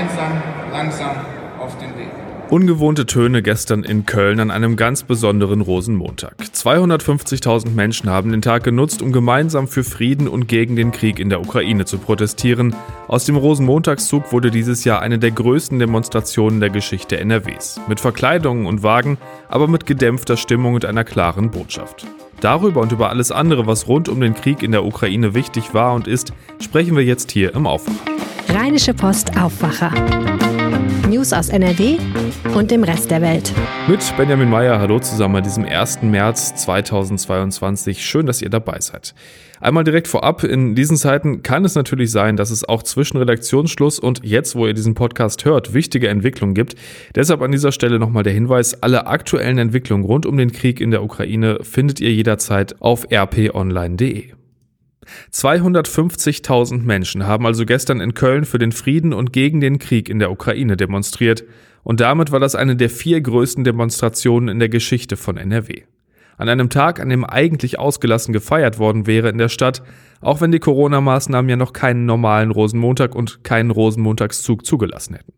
gemeinsam langsam auf den Weg. Ungewohnte Töne gestern in Köln an einem ganz besonderen Rosenmontag. 250.000 Menschen haben den Tag genutzt, um gemeinsam für Frieden und gegen den Krieg in der Ukraine zu protestieren. Aus dem Rosenmontagszug wurde dieses Jahr eine der größten Demonstrationen der Geschichte NRWs. Mit Verkleidungen und Wagen, aber mit gedämpfter Stimmung und einer klaren Botschaft. Darüber und über alles andere, was rund um den Krieg in der Ukraine wichtig war und ist, sprechen wir jetzt hier im Aufwacher. Rheinische Post Aufwacher. News aus NRW und dem Rest der Welt. Mit Benjamin Meyer, hallo zusammen an diesem 1. März 2022. Schön, dass ihr dabei seid. Einmal direkt vorab, in diesen Zeiten kann es natürlich sein, dass es auch zwischen Redaktionsschluss und jetzt, wo ihr diesen Podcast hört, wichtige Entwicklungen gibt. Deshalb an dieser Stelle nochmal der Hinweis, alle aktuellen Entwicklungen rund um den Krieg in der Ukraine findet ihr jederzeit auf rponline.de. 250.000 Menschen haben also gestern in Köln für den Frieden und gegen den Krieg in der Ukraine demonstriert und damit war das eine der vier größten Demonstrationen in der Geschichte von NRW. An einem Tag, an dem eigentlich ausgelassen gefeiert worden wäre in der Stadt, auch wenn die Corona-Maßnahmen ja noch keinen normalen Rosenmontag und keinen Rosenmontagszug zugelassen hätten.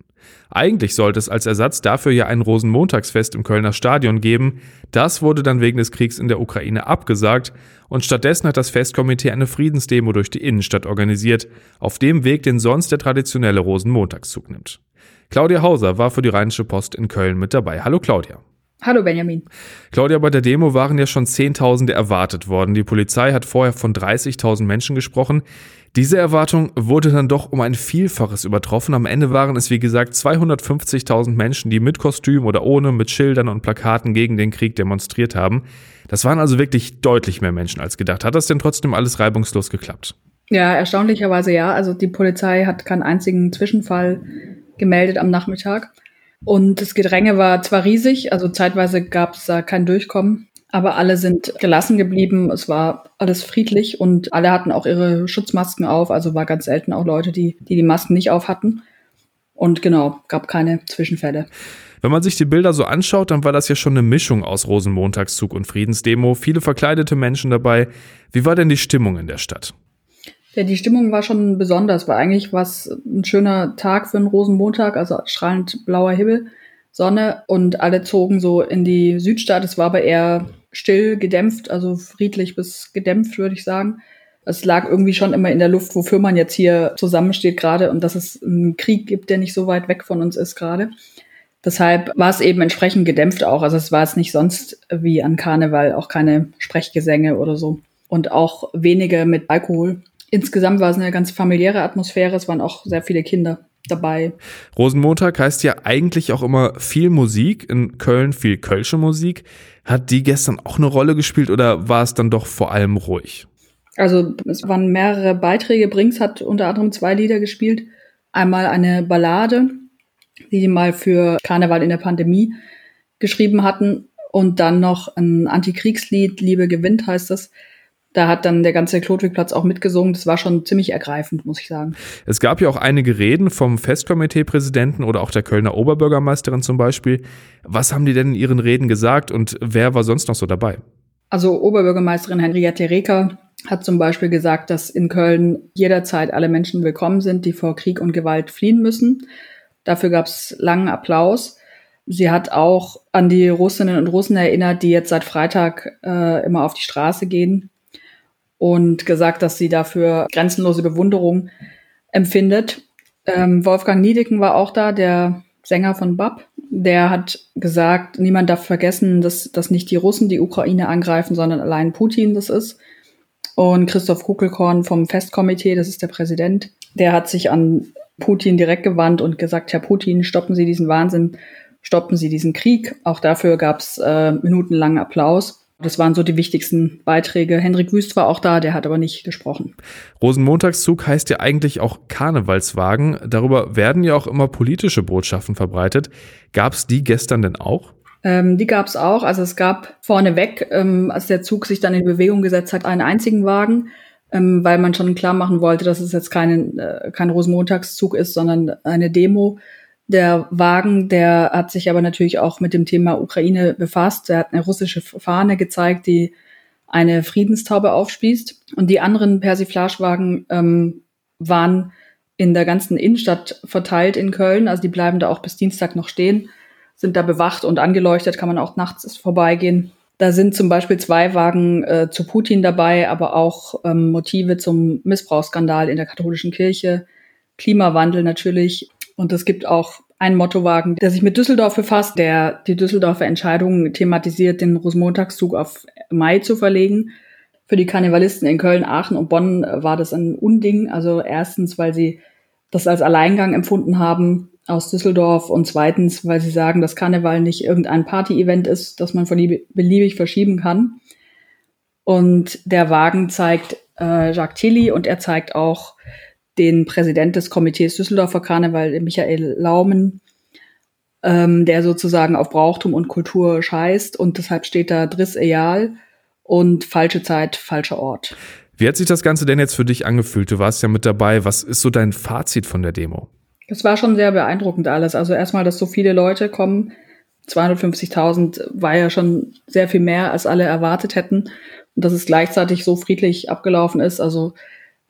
Eigentlich sollte es als Ersatz dafür ja ein Rosenmontagsfest im Kölner Stadion geben. Das wurde dann wegen des Kriegs in der Ukraine abgesagt und stattdessen hat das Festkomitee eine Friedensdemo durch die Innenstadt organisiert, auf dem Weg, den sonst der traditionelle Rosenmontagszug nimmt. Claudia Hauser war für die Rheinische Post in Köln mit dabei. Hallo Claudia. Hallo Benjamin. Claudia, bei der Demo waren ja schon Zehntausende erwartet worden. Die Polizei hat vorher von 30.000 Menschen gesprochen. Diese Erwartung wurde dann doch um ein Vielfaches übertroffen. Am Ende waren es, wie gesagt, 250.000 Menschen, die mit Kostüm oder ohne, mit Schildern und Plakaten gegen den Krieg demonstriert haben. Das waren also wirklich deutlich mehr Menschen als gedacht. Hat das denn trotzdem alles reibungslos geklappt? Ja, erstaunlicherweise ja. Also die Polizei hat keinen einzigen Zwischenfall gemeldet am Nachmittag. Und das Gedränge war zwar riesig, also zeitweise gab es da kein Durchkommen, aber alle sind gelassen geblieben. Es war alles friedlich und alle hatten auch ihre Schutzmasken auf. Also war ganz selten auch Leute, die die, die Masken nicht auf hatten. Und genau, gab keine Zwischenfälle. Wenn man sich die Bilder so anschaut, dann war das ja schon eine Mischung aus Rosenmontagszug und Friedensdemo. Viele verkleidete Menschen dabei. Wie war denn die Stimmung in der Stadt? Ja, die Stimmung war schon besonders, war eigentlich was ein schöner Tag für einen Rosenmontag, also strahlend blauer Himmel, Sonne und alle zogen so in die Südstadt. Es war aber eher still, gedämpft, also friedlich bis gedämpft, würde ich sagen. Es lag irgendwie schon immer in der Luft, wofür man jetzt hier zusammensteht gerade und dass es einen Krieg gibt, der nicht so weit weg von uns ist gerade. Deshalb war es eben entsprechend gedämpft auch. Also es war es nicht sonst wie an Karneval, auch keine Sprechgesänge oder so. Und auch wenige mit Alkohol insgesamt war es eine ganz familiäre Atmosphäre. Es waren auch sehr viele Kinder dabei. Rosenmontag heißt ja eigentlich auch immer viel Musik, in Köln viel kölsche Musik. Hat die gestern auch eine Rolle gespielt oder war es dann doch vor allem ruhig? Also es waren mehrere Beiträge. Brinks hat unter anderem zwei Lieder gespielt. Einmal eine Ballade, die die mal für Karneval in der Pandemie geschrieben hatten. Und dann noch ein Antikriegslied, Liebe gewinnt heißt das da hat dann der ganze Klotwigplatz auch mitgesungen. Das war schon ziemlich ergreifend, muss ich sagen. Es gab ja auch einige Reden vom Festkomiteepräsidenten oder auch der Kölner Oberbürgermeisterin zum Beispiel. Was haben die denn in ihren Reden gesagt und wer war sonst noch so dabei? Also Oberbürgermeisterin Henriette Reker hat zum Beispiel gesagt, dass in Köln jederzeit alle Menschen willkommen sind, die vor Krieg und Gewalt fliehen müssen. Dafür gab es langen Applaus. Sie hat auch an die Russinnen und Russen erinnert, die jetzt seit Freitag äh, immer auf die Straße gehen und gesagt, dass sie dafür grenzenlose Bewunderung empfindet. Ähm, Wolfgang Niedecken war auch da, der Sänger von BAP. Der hat gesagt, niemand darf vergessen, dass, dass nicht die Russen die Ukraine angreifen, sondern allein Putin das ist. Und Christoph Kuckelkorn vom Festkomitee, das ist der Präsident, der hat sich an Putin direkt gewandt und gesagt, Herr Putin, stoppen Sie diesen Wahnsinn, stoppen Sie diesen Krieg. Auch dafür gab es äh, minutenlangen Applaus. Das waren so die wichtigsten Beiträge. Hendrik Wüst war auch da, der hat aber nicht gesprochen. Rosenmontagszug heißt ja eigentlich auch Karnevalswagen. Darüber werden ja auch immer politische Botschaften verbreitet. Gab es die gestern denn auch? Ähm, die gab es auch. Also es gab vorneweg, ähm, als der Zug sich dann in Bewegung gesetzt hat, einen einzigen Wagen, ähm, weil man schon klar machen wollte, dass es jetzt kein, äh, kein Rosenmontagszug ist, sondern eine Demo. Der Wagen, der hat sich aber natürlich auch mit dem Thema Ukraine befasst. Er hat eine russische Fahne gezeigt, die eine Friedenstaube aufspießt. Und die anderen Persiflagewagen ähm, waren in der ganzen Innenstadt verteilt in Köln. Also die bleiben da auch bis Dienstag noch stehen, sind da bewacht und angeleuchtet, kann man auch nachts vorbeigehen. Da sind zum Beispiel zwei Wagen äh, zu Putin dabei, aber auch ähm, Motive zum Missbrauchsskandal in der katholischen Kirche, Klimawandel natürlich. Und es gibt auch einen Mottowagen, der sich mit Düsseldorf befasst, der die Düsseldorfer Entscheidung thematisiert, den Rosenmontagszug auf Mai zu verlegen. Für die Karnevalisten in Köln, Aachen und Bonn war das ein Unding. Also erstens, weil sie das als Alleingang empfunden haben aus Düsseldorf und zweitens, weil sie sagen, dass Karneval nicht irgendein Party-Event ist, das man beliebig verschieben kann. Und der Wagen zeigt äh, Jacques Tilly und er zeigt auch den Präsident des Komitees Düsseldorfer Karneval, Michael Laumen, ähm, der sozusagen auf Brauchtum und Kultur scheißt und deshalb steht da Driss Eyal und falsche Zeit, falscher Ort. Wie hat sich das Ganze denn jetzt für dich angefühlt? Du warst ja mit dabei. Was ist so dein Fazit von der Demo? Es war schon sehr beeindruckend alles. Also erstmal, dass so viele Leute kommen. 250.000 war ja schon sehr viel mehr, als alle erwartet hätten. Und dass es gleichzeitig so friedlich abgelaufen ist. Also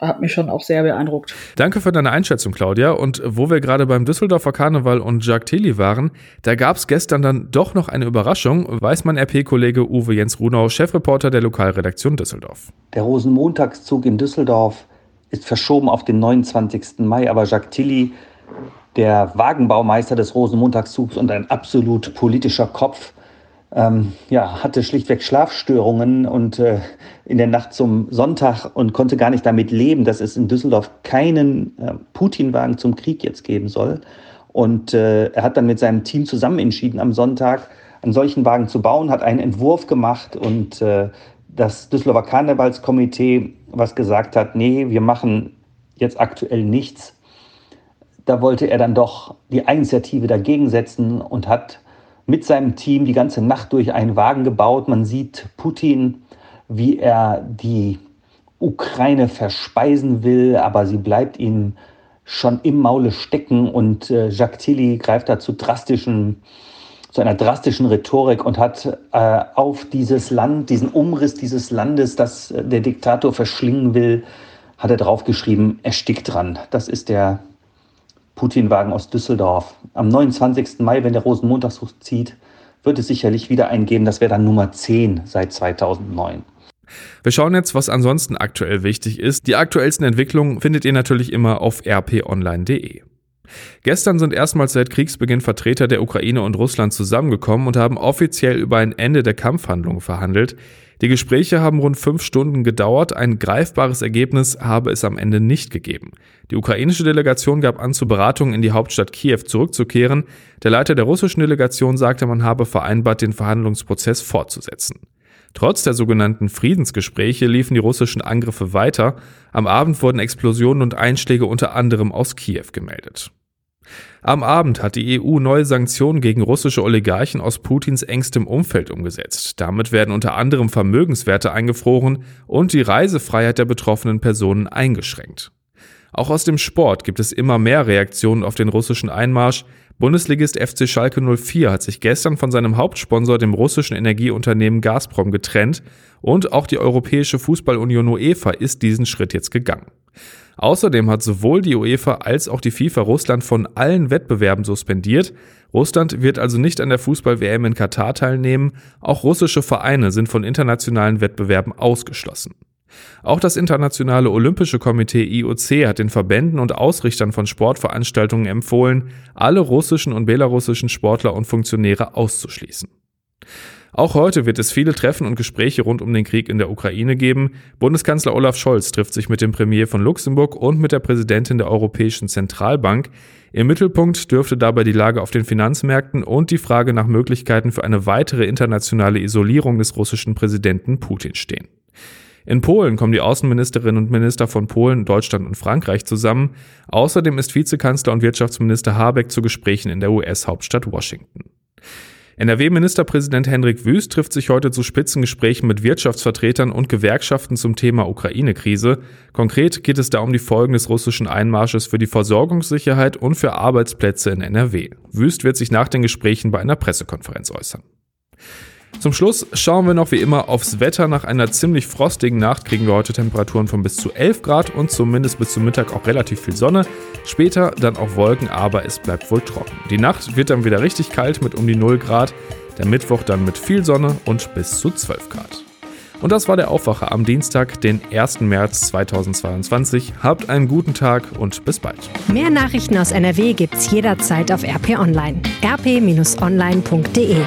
hat mich schon auch sehr beeindruckt. Danke für deine Einschätzung, Claudia. Und wo wir gerade beim Düsseldorfer Karneval und Jacques Tilly waren, da gab es gestern dann doch noch eine Überraschung, weiß mein RP-Kollege Uwe Jens Runau, Chefreporter der Lokalredaktion Düsseldorf. Der Rosenmontagszug in Düsseldorf ist verschoben auf den 29. Mai, aber Jacques Tilly, der Wagenbaumeister des Rosenmontagszugs und ein absolut politischer Kopf, ähm, ja, hatte schlichtweg Schlafstörungen und äh, in der Nacht zum Sonntag und konnte gar nicht damit leben, dass es in Düsseldorf keinen äh, Putin-Wagen zum Krieg jetzt geben soll. Und äh, er hat dann mit seinem Team zusammen entschieden, am Sonntag einen solchen Wagen zu bauen, hat einen Entwurf gemacht und äh, das Düsseldorfer Karnevalskomitee, was gesagt hat, nee, wir machen jetzt aktuell nichts, da wollte er dann doch die Initiative dagegen setzen und hat mit seinem Team die ganze Nacht durch einen Wagen gebaut. Man sieht Putin, wie er die Ukraine verspeisen will, aber sie bleibt ihm schon im Maule stecken und äh, Jacques Tilly greift da zu drastischen zu einer drastischen Rhetorik und hat äh, auf dieses Land, diesen Umriss dieses Landes, das äh, der Diktator verschlingen will, hat er draufgeschrieben, erstickt dran. Das ist der Putin-Wagen aus Düsseldorf. Am 29. Mai, wenn der Rosenmontagszug zieht, wird es sicherlich wieder eingeben. Das wäre dann Nummer 10 seit 2009. Wir schauen jetzt, was ansonsten aktuell wichtig ist. Die aktuellsten Entwicklungen findet ihr natürlich immer auf rponline.de. Gestern sind erstmals seit Kriegsbeginn Vertreter der Ukraine und Russland zusammengekommen und haben offiziell über ein Ende der Kampfhandlungen verhandelt. Die Gespräche haben rund fünf Stunden gedauert, ein greifbares Ergebnis habe es am Ende nicht gegeben. Die ukrainische Delegation gab an, zu Beratungen in die Hauptstadt Kiew zurückzukehren. Der Leiter der russischen Delegation sagte, man habe vereinbart, den Verhandlungsprozess fortzusetzen. Trotz der sogenannten Friedensgespräche liefen die russischen Angriffe weiter. Am Abend wurden Explosionen und Einschläge unter anderem aus Kiew gemeldet. Am Abend hat die EU neue Sanktionen gegen russische Oligarchen aus Putins engstem Umfeld umgesetzt. Damit werden unter anderem Vermögenswerte eingefroren und die Reisefreiheit der betroffenen Personen eingeschränkt. Auch aus dem Sport gibt es immer mehr Reaktionen auf den russischen Einmarsch. Bundesligist FC Schalke 04 hat sich gestern von seinem Hauptsponsor, dem russischen Energieunternehmen Gazprom, getrennt und auch die Europäische Fußballunion UEFA ist diesen Schritt jetzt gegangen. Außerdem hat sowohl die UEFA als auch die FIFA Russland von allen Wettbewerben suspendiert. Russland wird also nicht an der Fußball-WM in Katar teilnehmen. Auch russische Vereine sind von internationalen Wettbewerben ausgeschlossen. Auch das Internationale Olympische Komitee IOC hat den Verbänden und Ausrichtern von Sportveranstaltungen empfohlen, alle russischen und belarussischen Sportler und Funktionäre auszuschließen. Auch heute wird es viele Treffen und Gespräche rund um den Krieg in der Ukraine geben. Bundeskanzler Olaf Scholz trifft sich mit dem Premier von Luxemburg und mit der Präsidentin der Europäischen Zentralbank. Im Mittelpunkt dürfte dabei die Lage auf den Finanzmärkten und die Frage nach Möglichkeiten für eine weitere internationale Isolierung des russischen Präsidenten Putin stehen. In Polen kommen die Außenministerinnen und Minister von Polen, Deutschland und Frankreich zusammen. Außerdem ist Vizekanzler und Wirtschaftsminister Habeck zu Gesprächen in der US-Hauptstadt Washington. NRW-Ministerpräsident Hendrik Wüst trifft sich heute zu Spitzengesprächen mit Wirtschaftsvertretern und Gewerkschaften zum Thema Ukraine-Krise. Konkret geht es da um die Folgen des russischen Einmarsches für die Versorgungssicherheit und für Arbeitsplätze in NRW. Wüst wird sich nach den Gesprächen bei einer Pressekonferenz äußern. Zum Schluss schauen wir noch wie immer aufs Wetter. Nach einer ziemlich frostigen Nacht kriegen wir heute Temperaturen von bis zu 11 Grad und zumindest bis zum Mittag auch relativ viel Sonne. Später dann auch Wolken, aber es bleibt wohl trocken. Die Nacht wird dann wieder richtig kalt mit um die 0 Grad. Der Mittwoch dann mit viel Sonne und bis zu 12 Grad. Und das war der Aufwacher am Dienstag, den 1. März 2022. Habt einen guten Tag und bis bald. Mehr Nachrichten aus NRW gibt's jederzeit auf RP Online. rp-online.de